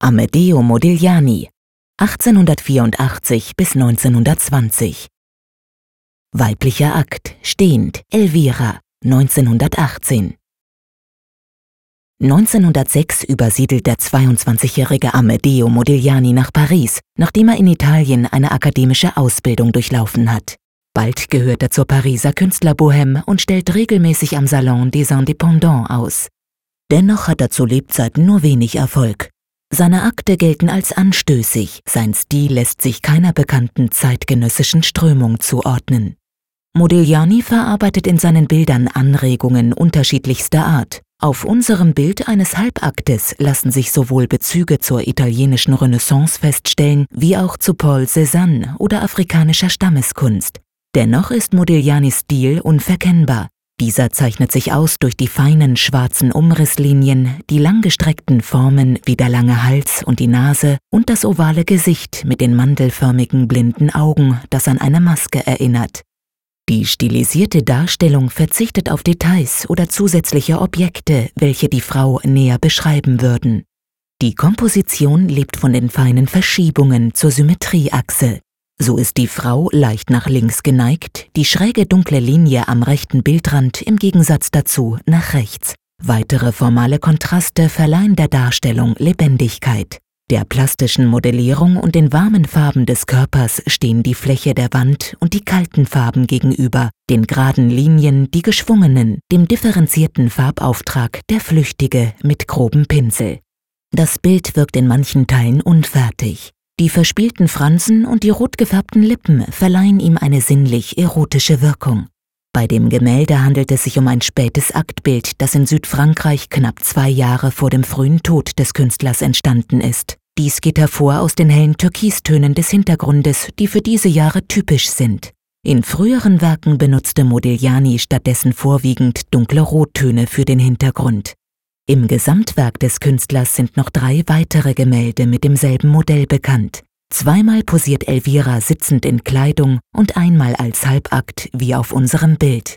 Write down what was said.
Amedeo Modigliani 1884 bis 1920 Weiblicher Akt stehend Elvira 1918 1906 übersiedelt der 22-jährige Amedeo Modigliani nach Paris, nachdem er in Italien eine akademische Ausbildung durchlaufen hat. Bald gehört er zur Pariser Künstlerbohème und stellt regelmäßig am Salon des Indépendants aus. Dennoch hat er zu Lebzeiten nur wenig Erfolg. Seine Akte gelten als anstößig, sein Stil lässt sich keiner bekannten zeitgenössischen Strömung zuordnen. Modigliani verarbeitet in seinen Bildern Anregungen unterschiedlichster Art. Auf unserem Bild eines Halbaktes lassen sich sowohl Bezüge zur italienischen Renaissance feststellen, wie auch zu Paul Cézanne oder afrikanischer Stammeskunst. Dennoch ist Modiglianis Stil unverkennbar. Dieser zeichnet sich aus durch die feinen schwarzen Umrisslinien, die langgestreckten Formen wie der lange Hals und die Nase und das ovale Gesicht mit den mandelförmigen blinden Augen, das an eine Maske erinnert. Die stilisierte Darstellung verzichtet auf Details oder zusätzliche Objekte, welche die Frau näher beschreiben würden. Die Komposition lebt von den feinen Verschiebungen zur Symmetrieachse, so ist die Frau leicht nach links geneigt, die schräge dunkle Linie am rechten Bildrand im Gegensatz dazu nach rechts. Weitere formale Kontraste verleihen der Darstellung Lebendigkeit. Der plastischen Modellierung und den warmen Farben des Körpers stehen die Fläche der Wand und die kalten Farben gegenüber, den geraden Linien die geschwungenen, dem differenzierten Farbauftrag der Flüchtige mit grobem Pinsel. Das Bild wirkt in manchen Teilen unfertig. Die verspielten Fransen und die rot gefärbten Lippen verleihen ihm eine sinnlich erotische Wirkung. Bei dem Gemälde handelt es sich um ein spätes Aktbild, das in Südfrankreich knapp zwei Jahre vor dem frühen Tod des Künstlers entstanden ist. Dies geht hervor aus den hellen Türkistönen des Hintergrundes, die für diese Jahre typisch sind. In früheren Werken benutzte Modigliani stattdessen vorwiegend dunkle Rottöne für den Hintergrund. Im Gesamtwerk des Künstlers sind noch drei weitere Gemälde mit demselben Modell bekannt. Zweimal posiert Elvira sitzend in Kleidung und einmal als Halbakt wie auf unserem Bild.